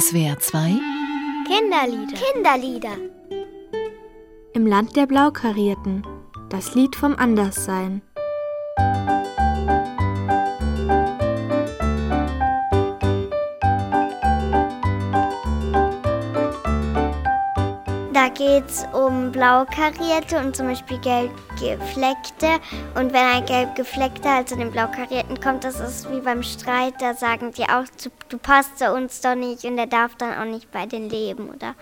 SWR 2 Kinderlieder. Kinderlieder. Im Land der Blaukarierten. Das Lied vom Anderssein. Da geht es um blau karierte und zum Beispiel gelb gefleckte. Und wenn ein gelb gefleckter also den blau karierten kommt, das ist wie beim Streit, da sagen die auch, du passt zu uns doch nicht und er darf dann auch nicht bei den leben oder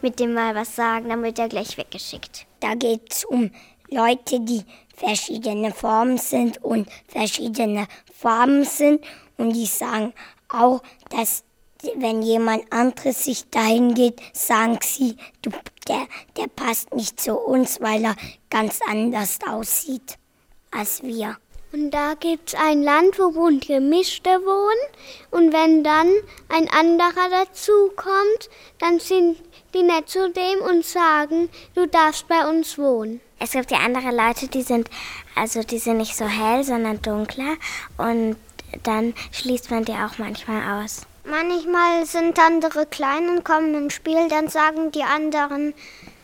mit dem mal was sagen, dann wird er gleich weggeschickt. Da geht es um Leute, die verschiedene Formen sind und verschiedene Farben sind und die sagen auch, dass wenn jemand anderes sich dahin geht, sagen sie, du, der, der passt nicht zu uns, weil er ganz anders aussieht als wir. Und da gibt es ein Land, wo bunt gemischte wohnen. Und wenn dann ein anderer dazu kommt, dann sind die nett zu dem und sagen, du darfst bei uns wohnen. Es gibt ja andere Leute, die sind, also die sind nicht so hell, sondern dunkler. Und dann schließt man die auch manchmal aus. Manchmal sind andere klein und kommen ins Spiel, dann sagen die anderen,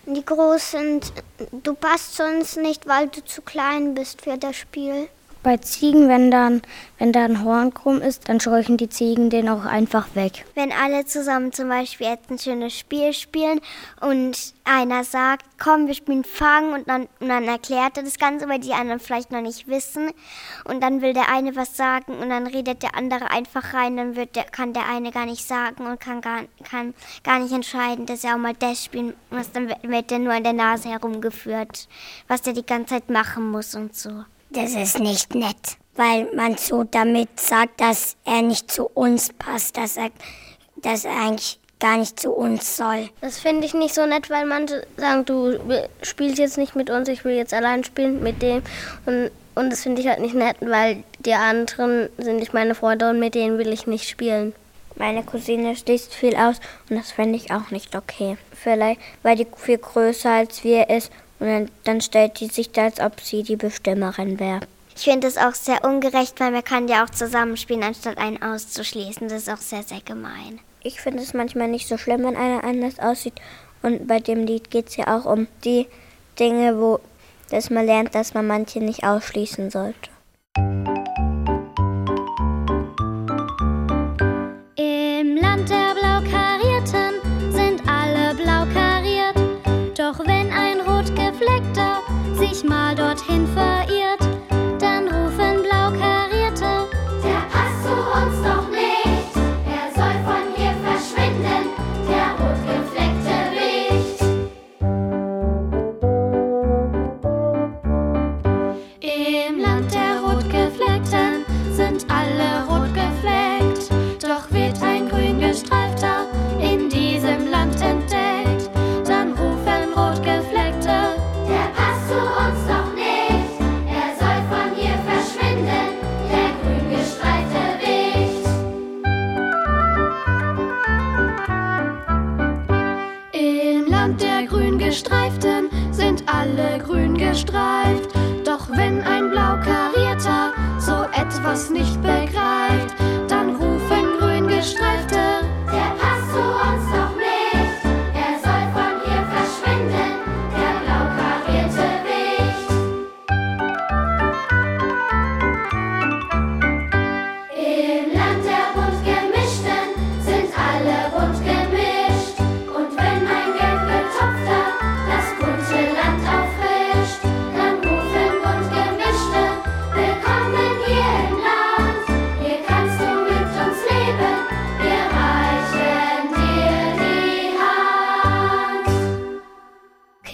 die groß sind, du passt zu uns nicht, weil du zu klein bist für das Spiel. Bei Ziegen, wenn dann, wenn da ein Horn krumm ist, dann scheuchen die Ziegen den auch einfach weg. Wenn alle zusammen zum Beispiel jetzt ein schönes Spiel spielen und einer sagt, komm, wir spielen Fang und dann, und dann erklärt er das Ganze, weil die anderen vielleicht noch nicht wissen. Und dann will der eine was sagen und dann redet der andere einfach rein, dann wird der, kann der eine gar nicht sagen und kann gar, kann gar nicht entscheiden, dass er auch mal das spielen muss. Dann wird der nur an der Nase herumgeführt, was der die ganze Zeit machen muss und so. Das ist nicht nett, weil man so damit sagt, dass er nicht zu uns passt, dass er, dass er eigentlich gar nicht zu uns soll. Das finde ich nicht so nett, weil manche sagen, du spielst jetzt nicht mit uns, ich will jetzt allein spielen mit dem. Und, und das finde ich halt nicht nett, weil die anderen sind nicht meine Freunde und mit denen will ich nicht spielen. Meine Cousine schließt viel aus und das finde ich auch nicht okay. Vielleicht, weil die viel größer als wir ist und dann, dann stellt die sich da, als ob sie die Bestimmerin wäre. Ich finde es auch sehr ungerecht, weil man kann ja auch zusammenspielen, anstatt einen auszuschließen. Das ist auch sehr, sehr gemein. Ich finde es manchmal nicht so schlimm, wenn einer anders aussieht. Und bei dem Lied geht es ja auch um die Dinge, wo dass man lernt, dass man manche nicht ausschließen sollte. Sich Land der Grüngestreiften sind alle grün gestreift. Doch wenn ein Blaukarierter so etwas nicht begreift,